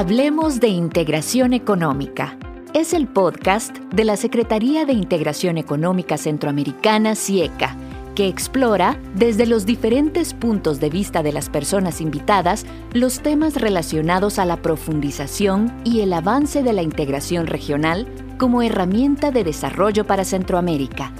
Hablemos de Integración Económica. Es el podcast de la Secretaría de Integración Económica Centroamericana, CIECA, que explora, desde los diferentes puntos de vista de las personas invitadas, los temas relacionados a la profundización y el avance de la integración regional como herramienta de desarrollo para Centroamérica.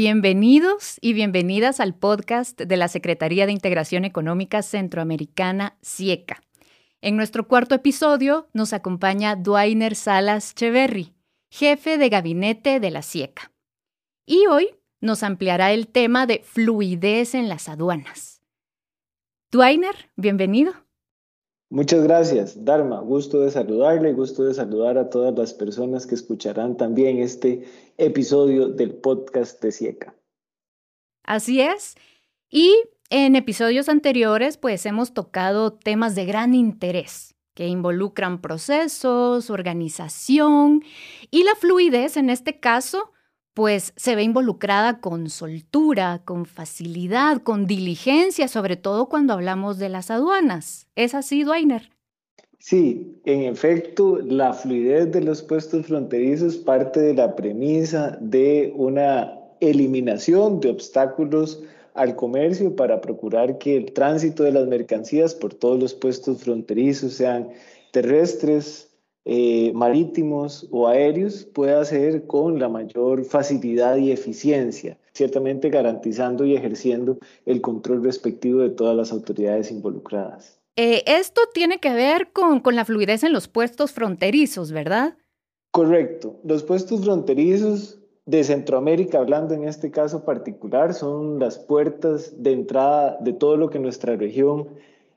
Bienvenidos y bienvenidas al podcast de la Secretaría de Integración Económica Centroamericana, CIECA. En nuestro cuarto episodio nos acompaña Dwainer Salas Cheverry, jefe de gabinete de la CIECA. Y hoy nos ampliará el tema de fluidez en las aduanas. Dwainer, bienvenido. Muchas gracias, Dharma. Gusto de saludarle, gusto de saludar a todas las personas que escucharán también este episodio del podcast de Sieca. Así es. Y en episodios anteriores, pues hemos tocado temas de gran interés que involucran procesos, organización y la fluidez en este caso pues se ve involucrada con soltura, con facilidad, con diligencia, sobre todo cuando hablamos de las aduanas. ¿Es así, Dwainer? Sí, en efecto, la fluidez de los puestos fronterizos parte de la premisa de una eliminación de obstáculos al comercio para procurar que el tránsito de las mercancías por todos los puestos fronterizos sean terrestres, eh, marítimos o aéreos pueda ser con la mayor facilidad y eficiencia, ciertamente garantizando y ejerciendo el control respectivo de todas las autoridades involucradas. Eh, esto tiene que ver con, con la fluidez en los puestos fronterizos, ¿verdad? Correcto. Los puestos fronterizos de Centroamérica, hablando en este caso particular, son las puertas de entrada de todo lo que nuestra región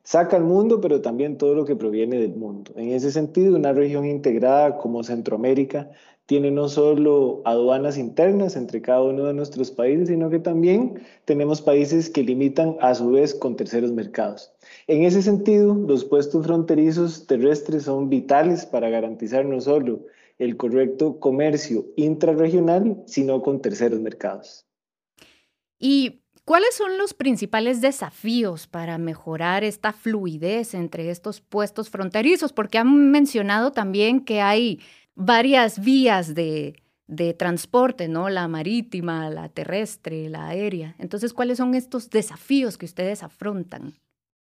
saca al mundo, pero también todo lo que proviene del mundo. En ese sentido, una región integrada como Centroamérica tiene no solo aduanas internas entre cada uno de nuestros países, sino que también tenemos países que limitan a su vez con terceros mercados. En ese sentido, los puestos fronterizos terrestres son vitales para garantizar no solo el correcto comercio intrarregional, sino con terceros mercados. Y ¿Cuáles son los principales desafíos para mejorar esta fluidez entre estos puestos fronterizos? Porque han mencionado también que hay varias vías de, transporte, ¿no? La marítima, la terrestre, la aérea. Entonces, ¿cuáles son estos desafíos que ustedes afrontan?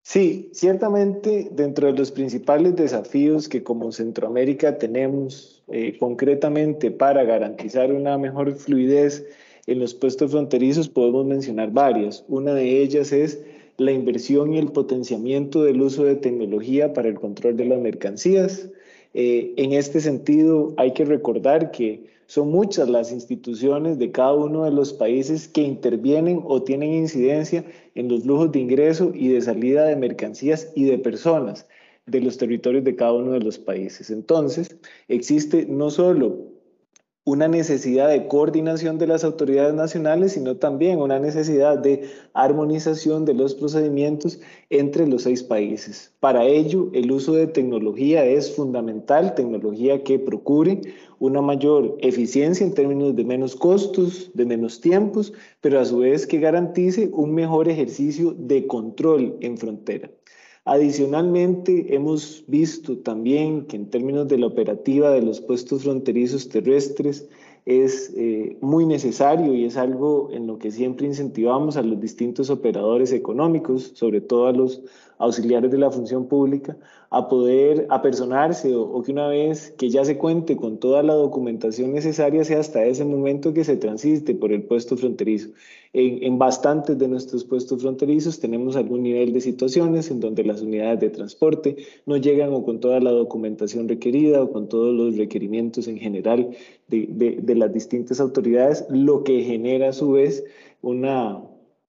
Sí, ciertamente dentro de los principales desafíos que como Centroamérica tenemos eh, concretamente para garantizar una mejor fluidez en los puestos fronterizos podemos mencionar varias. Una de ellas es la inversión y el potenciamiento del uso de tecnología para el control de las mercancías. Eh, en este sentido, hay que recordar que son muchas las instituciones de cada uno de los países que intervienen o tienen incidencia en los flujos de ingreso y de salida de mercancías y de personas de los territorios de cada uno de los países. Entonces, existe no solo una necesidad de coordinación de las autoridades nacionales, sino también una necesidad de armonización de los procedimientos entre los seis países. Para ello, el uso de tecnología es fundamental, tecnología que procure una mayor eficiencia en términos de menos costos, de menos tiempos, pero a su vez que garantice un mejor ejercicio de control en frontera. Adicionalmente, hemos visto también que en términos de la operativa de los puestos fronterizos terrestres, es eh, muy necesario y es algo en lo que siempre incentivamos a los distintos operadores económicos, sobre todo a los auxiliares de la función pública, a poder apersonarse o, o, que una vez que ya se cuente con toda la documentación necesaria sea hasta ese momento que se transiste por el puesto fronterizo. En, en bastantes de nuestros puestos fronterizos tenemos algún nivel de situaciones en donde las unidades de transporte no llegan o con toda la documentación requerida o con todos los requerimientos en general de, de, las distintas autoridades, lo que genera a su vez una,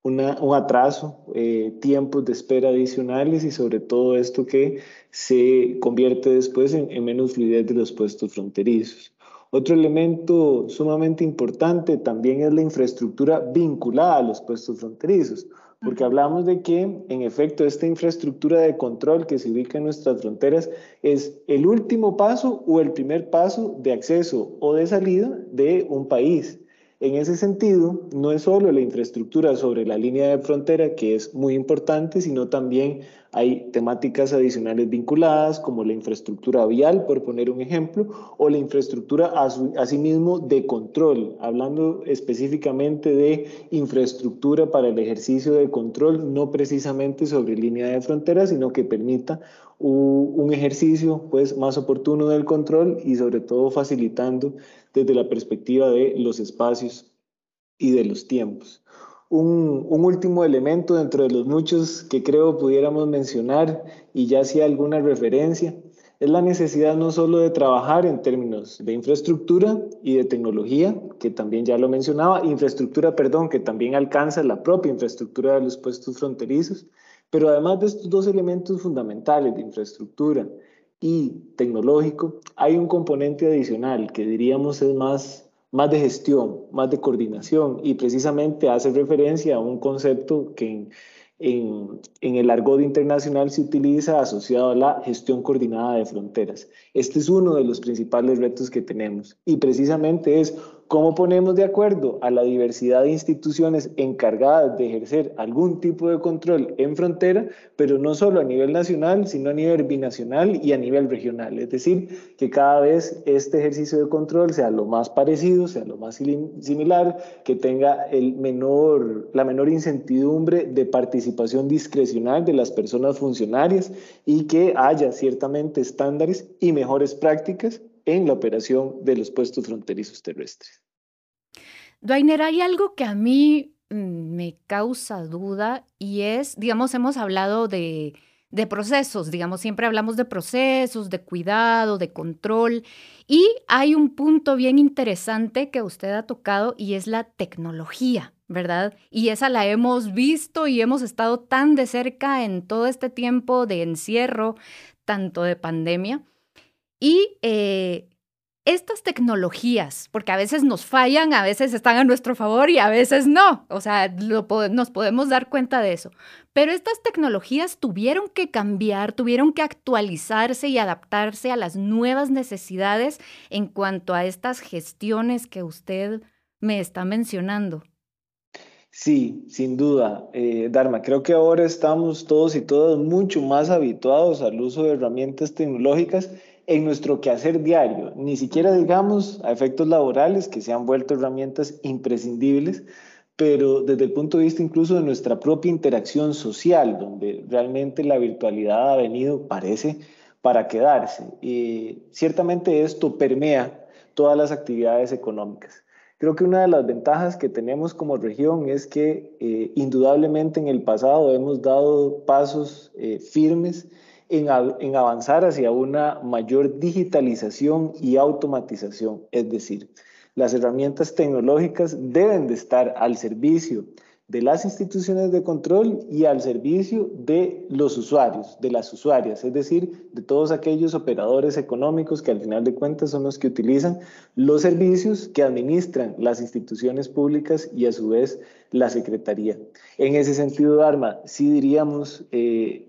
una, un atraso, eh, tiempos de espera adicionales y sobre todo esto que se convierte después en, en, menos fluidez de los puestos fronterizos. Otro elemento sumamente importante también es la infraestructura vinculada a los puestos fronterizos, porque hablamos de que en efecto esta infraestructura de control que se ubica en nuestras fronteras es el último paso o el primer paso de acceso o de salida de un país. En ese sentido, no es solo la infraestructura sobre la línea de frontera, que es muy importante, sino también hay temáticas adicionales vinculadas, como la infraestructura vial, por poner un ejemplo, o la infraestructura asimismo de control, hablando específicamente de infraestructura para el ejercicio de control, no precisamente sobre línea de frontera, sino que permita un ejercicio pues, más oportuno del control y sobre todo facilitando desde la perspectiva de los espacios y de los tiempos. Un, último elemento dentro de los muchos que creo pudiéramos mencionar y ya hacía alguna referencia es la necesidad no solo de trabajar en términos de infraestructura y de tecnología, que también ya lo mencionaba, infraestructura, perdón, que también alcanza la propia infraestructura de los puestos fronterizos, pero además de estos dos elementos fundamentales de infraestructura y tecnológico, hay un componente adicional que diríamos es más, más de gestión, más de coordinación y precisamente hace referencia a un concepto que en, en, en, el argot internacional se utiliza asociado a la gestión coordinada de fronteras. Este es uno de los principales retos que tenemos y precisamente es ¿Cómo ponemos de acuerdo a la diversidad de instituciones encargadas de ejercer algún tipo de control en frontera, pero no solo a nivel nacional, sino a nivel binacional y a nivel regional? Es decir, que cada vez este ejercicio de control sea lo más parecido, sea lo más similar, que tenga la menor incertidumbre de participación discrecional de las personas funcionarias y que haya ciertamente estándares y mejores prácticas en la operación de los puestos fronterizos terrestres. Duainer, hay algo que a mí mm, me causa duda y es, digamos, hemos hablado de procesos, digamos, siempre hablamos de procesos, de cuidado, de control, y hay un punto bien interesante que usted ha tocado y es la tecnología. ¿verdad? Y esa la hemos visto y hemos estado tan de cerca en todo este tiempo de encierro, tanto de pandemia. Y eh, estas tecnologías, porque a veces nos fallan, a veces están a nuestro favor y a veces no, o sea, nos podemos dar cuenta de eso. Pero estas tecnologías tuvieron que cambiar, tuvieron que actualizarse y adaptarse a las nuevas necesidades en cuanto a estas gestiones que usted me está mencionando. Sí, sin duda, eh, Dharma. Creo que ahora estamos todos y todas mucho más habituados al uso de herramientas tecnológicas en nuestro quehacer diario, ni siquiera digamos a efectos laborales que se han vuelto herramientas imprescindibles, pero desde el punto de vista incluso de nuestra propia interacción social, donde realmente la virtualidad ha venido, parece, para quedarse. Y ciertamente esto permea todas las actividades económicas. Creo que una de las ventajas que tenemos como región es que eh, indudablemente en el pasado hemos dado pasos eh, firmes en, avanzar hacia una mayor digitalización y automatización. Es decir, las herramientas tecnológicas deben de estar al servicio de las instituciones de control y al servicio de los usuarios, de las usuarias, es decir, de todos aquellos operadores económicos que al final de cuentas son los que utilizan los servicios que administran las instituciones públicas y a su vez la Secretaría. En ese sentido, Arma, sí diríamos eh,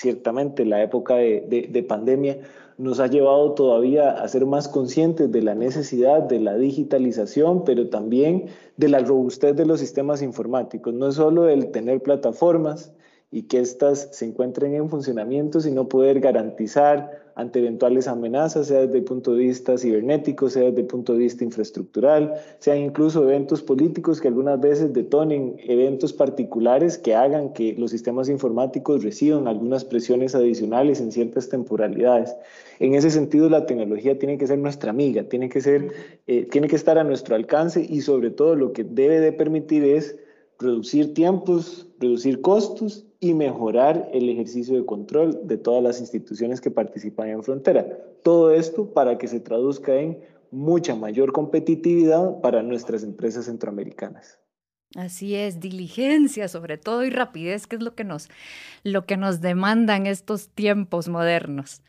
ciertamente la época de, pandemia nos ha llevado todavía a ser más conscientes de la necesidad de la digitalización, pero también de la robustez de los sistemas informáticos. No es solo el tener plataformas y que éstas se encuentren en funcionamiento, sino poder garantizar ante eventuales amenazas, sea desde el punto de vista cibernético, sea desde el punto de vista infraestructural, sean incluso eventos políticos que algunas veces detonen eventos particulares que hagan que los sistemas informáticos reciban algunas presiones adicionales en ciertas temporalidades. En ese sentido, la tecnología tiene que ser nuestra amiga, tiene que, ser, eh, tiene que estar a nuestro alcance y sobre todo lo que debe de permitir es reducir tiempos, reducir costos y mejorar el ejercicio de control de todas las instituciones que participan en frontera. Todo esto para que se traduzca en mucha mayor competitividad para nuestras empresas centroamericanas. Así es, diligencia sobre todo y rapidez, que es lo que nos, lo que nos demandan estos tiempos modernos.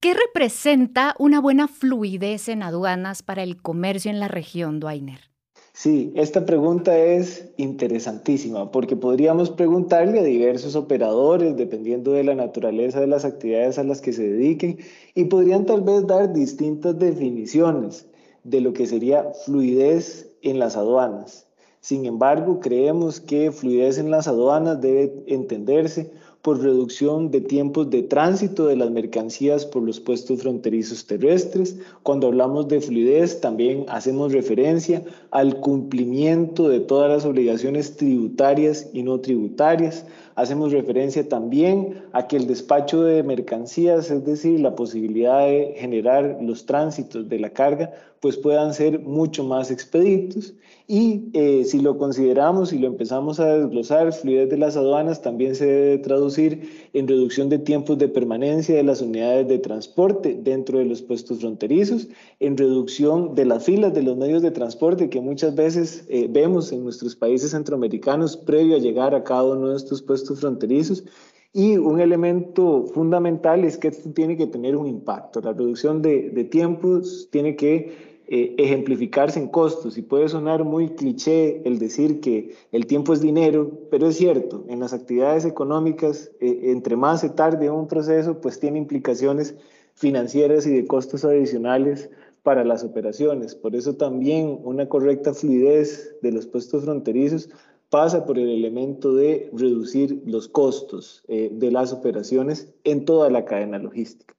¿Qué representa una buena fluidez en aduanas para el comercio en la región, Duainer? Sí, esta pregunta es interesantísima porque podríamos preguntarle a diversos operadores dependiendo de la naturaleza de las actividades a las que se dediquen y podrían tal vez dar distintas definiciones de lo que sería fluidez en las aduanas. Sin embargo, creemos que fluidez en las aduanas debe entenderse por reducción de tiempos de tránsito de las mercancías por los puestos fronterizos terrestres. Cuando hablamos de fluidez, también hacemos referencia al cumplimiento de todas las obligaciones tributarias y no tributarias. Hacemos referencia también a que el despacho de mercancías, es decir, la posibilidad de generar los tránsitos de la carga, pues puedan ser mucho más expeditos. Y eh, si lo consideramos y lo empezamos a desglosar, fluidez de las aduanas también se debe traducir en reducción de tiempos de permanencia de las unidades de transporte dentro de los puestos fronterizos, en reducción de las filas de los medios de transporte que muchas veces eh, vemos en nuestros países centroamericanos previo a llegar a cada uno de estos puestos fronterizos y un elemento fundamental es que esto tiene que tener un impacto. La reducción de, de tiempos tiene que eh, ejemplificarse en costos y puede sonar muy cliché el decir que el tiempo es dinero, pero es cierto, en las actividades económicas, eh, entre más se tarde un proceso, pues tiene implicaciones financieras y de costos adicionales para las operaciones. Por eso también una correcta fluidez de los puestos fronterizos pasa por el elemento de reducir los costos eh, de las operaciones en toda la cadena logística.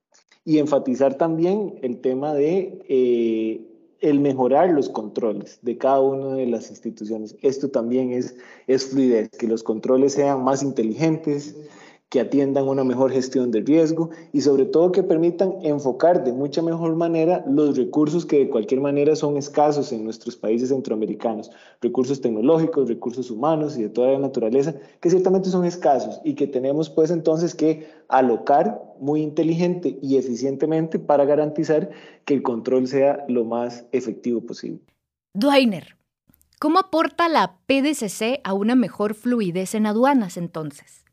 Y enfatizar también el tema de el mejorar los controles de cada una de las instituciones. Esto también es, es fluidez, que los controles sean más inteligentes, que atiendan una mejor gestión del riesgo y sobre todo que permitan enfocar de mucha mejor manera los recursos que de cualquier manera son escasos en nuestros países centroamericanos, recursos tecnológicos, recursos humanos y de toda la naturaleza, que ciertamente son escasos y que tenemos pues entonces que alocar muy inteligente y eficientemente para garantizar que el control sea lo más efectivo posible. Duainer, ¿cómo aporta la PDCC a una mejor fluidez en aduanas entonces?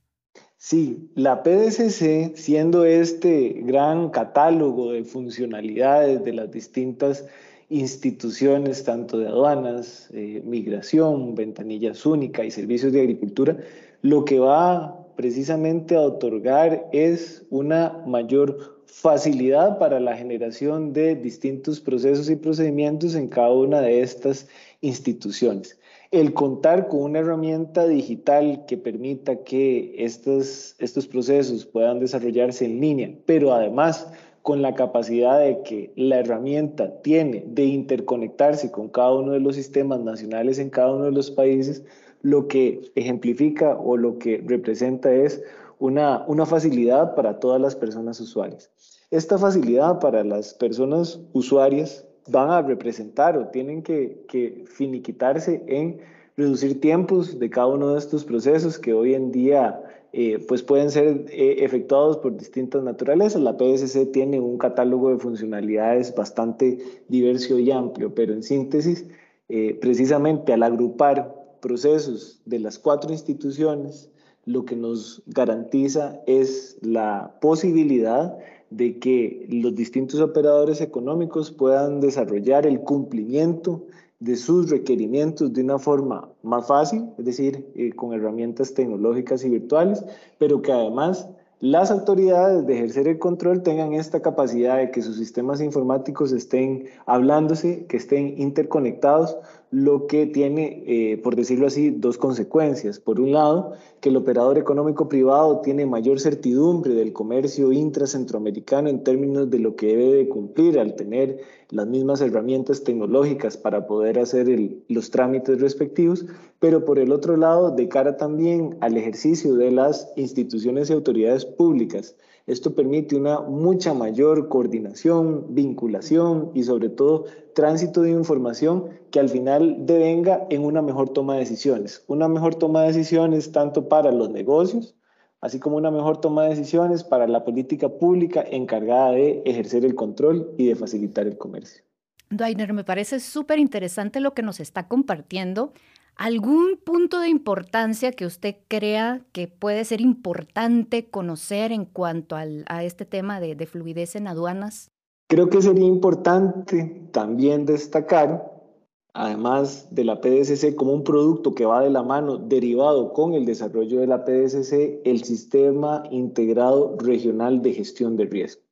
Sí, la PDCC, siendo este gran catálogo de funcionalidades de las distintas instituciones, tanto de aduanas, eh, migración, ventanillas únicas y servicios de agricultura, lo que va precisamente a otorgar es una mayor facilidad para la generación de distintos procesos y procedimientos en cada una de estas instituciones el contar con una herramienta digital que permita que estos, estos procesos puedan desarrollarse en línea, pero además con la capacidad de que la herramienta tiene de interconectarse con cada uno de los sistemas nacionales en cada uno de los países, lo que ejemplifica o lo que representa es una, una facilidad para todas las personas usuarias. Esta facilidad para las personas usuarias van a representar o tienen que, finiquitarse en reducir tiempos de cada uno de estos procesos que hoy en día eh, pues pueden ser eh, efectuados por distintas naturalezas. La PSC tiene un catálogo de funcionalidades bastante diverso y amplio, pero en síntesis, eh, precisamente al agrupar procesos de las cuatro instituciones, lo que nos garantiza es la posibilidad de que los distintos operadores económicos puedan desarrollar el cumplimiento de sus requerimientos de una forma más fácil, es decir, eh, con herramientas tecnológicas y virtuales, pero que además las autoridades de ejercer el control tengan esta capacidad de que sus sistemas informáticos estén hablándose, que estén interconectados, lo que tiene, eh, por decirlo así, dos consecuencias. Por un lado, que el operador económico privado tiene mayor certidumbre del comercio intracentroamericano en términos de lo que debe de cumplir al tener las mismas herramientas tecnológicas para poder hacer los trámites respectivos, pero por el otro lado, de cara también al ejercicio de las instituciones y autoridades públicas, esto permite una mucha mayor coordinación, vinculación y sobre todo tránsito de información que al final devenga en una mejor toma de decisiones. Una mejor toma de decisiones tanto para los negocios, así como una mejor toma de decisiones para la política pública encargada de ejercer el control y de facilitar el comercio. Dainer, me parece súper interesante lo que nos está compartiendo. ¿Algún punto de importancia que usted crea que puede ser importante conocer en cuanto a este tema de, de fluidez en aduanas? Creo que sería importante también destacar, además de la PDCC como un producto que va de la mano derivado con el desarrollo de la PDCC, el Sistema Integrado Regional de Gestión de Riesgo.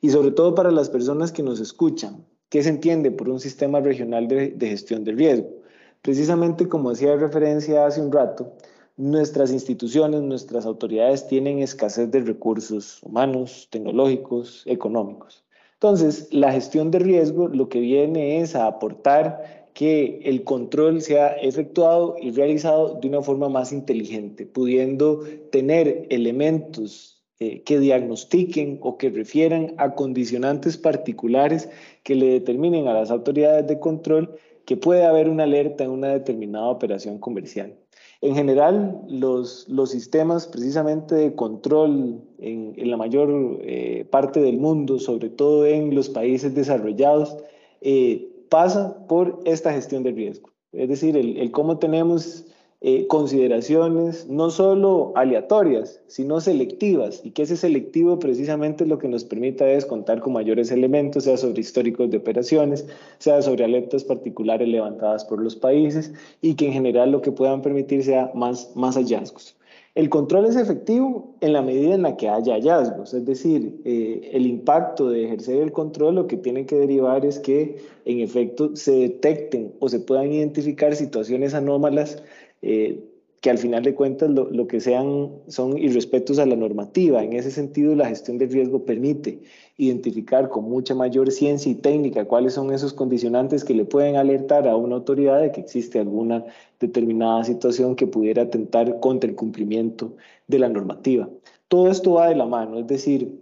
Y sobre todo para las personas que nos escuchan, ¿Qué se entiende por un sistema regional de, gestión de riesgo? Precisamente como hacía referencia hace un rato, nuestras instituciones, nuestras autoridades tienen escasez de recursos humanos, tecnológicos, económicos. Entonces, la gestión de riesgo lo que viene es a aportar que el control sea efectuado y realizado de una forma más inteligente, pudiendo tener elementos eh, que diagnostiquen o que refieran a condicionantes particulares que le determinen a las autoridades de control que puede haber una alerta en una determinada operación comercial. En general, los, los sistemas precisamente de control en, la mayor eh, parte del mundo, sobre todo en los países desarrollados, eh, pasa por esta gestión del riesgo. Es decir, el, cómo tenemos eh, consideraciones no solo aleatorias, sino selectivas, y que ese selectivo precisamente lo que nos permite es contar con mayores elementos, sea sobre históricos de operaciones, sea sobre alertas particulares levantadas por los países, y que en general lo que puedan permitir sea más, más hallazgos. El control es efectivo en la medida en la que haya hallazgos, es decir, eh, el impacto de ejercer el control lo que tiene que derivar es que en efecto se detecten o se puedan identificar situaciones anómalas eh, que al final de cuentas lo, que sean son irrespetos a la normativa. En ese sentido, la gestión del riesgo permite identificar con mucha mayor ciencia y técnica cuáles son esos condicionantes que le pueden alertar a una autoridad de que existe alguna determinada situación que pudiera atentar contra el cumplimiento de la normativa. Todo esto va de la mano, es decir,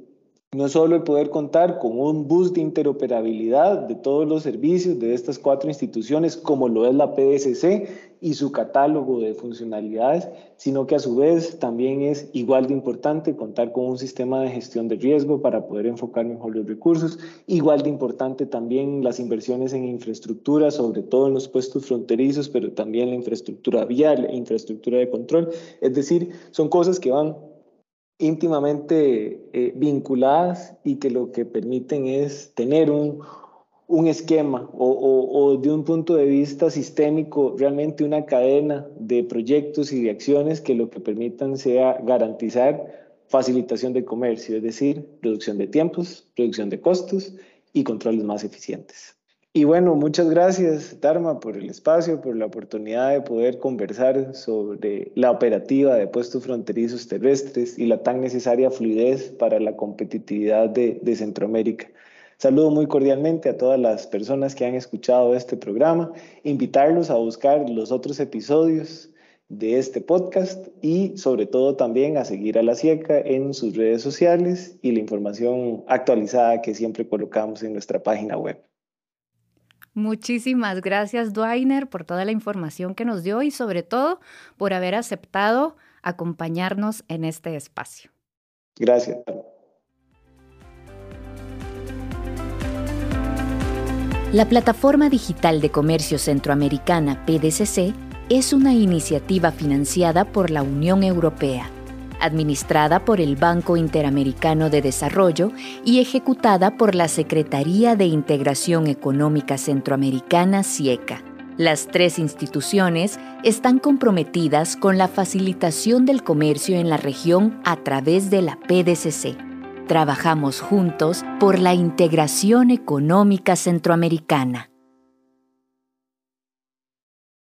no solo el poder contar con un bus de interoperabilidad de todos los servicios de estas cuatro instituciones, como lo es la PSC y su catálogo de funcionalidades, sino que a su vez también es igual de importante contar con un sistema de gestión de riesgo para poder enfocar mejor los recursos, igual de importante también las inversiones en infraestructura, sobre todo en los puestos fronterizos, pero también la infraestructura vial, infraestructura de control, es decir, son cosas que van íntimamente eh, vinculadas y que lo que permiten es tener un, un esquema o, o, de un punto de vista sistémico, realmente una cadena de proyectos y de acciones que lo que permitan sea garantizar facilitación de comercio, es decir, reducción de tiempos, reducción de costos y controles más eficientes. Y bueno, muchas gracias, Dharma, por el espacio, por la oportunidad de poder conversar sobre la operativa de puestos fronterizos terrestres y la tan necesaria fluidez para la competitividad de, Centroamérica. Saludo muy cordialmente a todas las personas que han escuchado este programa, invitarlos a buscar los otros episodios de este podcast y sobre todo también a seguir a la SIECA en sus redes sociales y la información actualizada que siempre colocamos en nuestra página web. Muchísimas gracias, Dwainer, por toda la información que nos dio y sobre todo por haber aceptado acompañarnos en este espacio. Gracias. La Plataforma Digital de Comercio Centroamericana, PDCC, es una iniciativa financiada por la Unión Europea administrada por el Banco Interamericano de Desarrollo y ejecutada por la Secretaría de Integración Económica Centroamericana, CIECA. Las tres instituciones están comprometidas con la facilitación del comercio en la región a través de la PDCC. Trabajamos juntos por la integración económica centroamericana.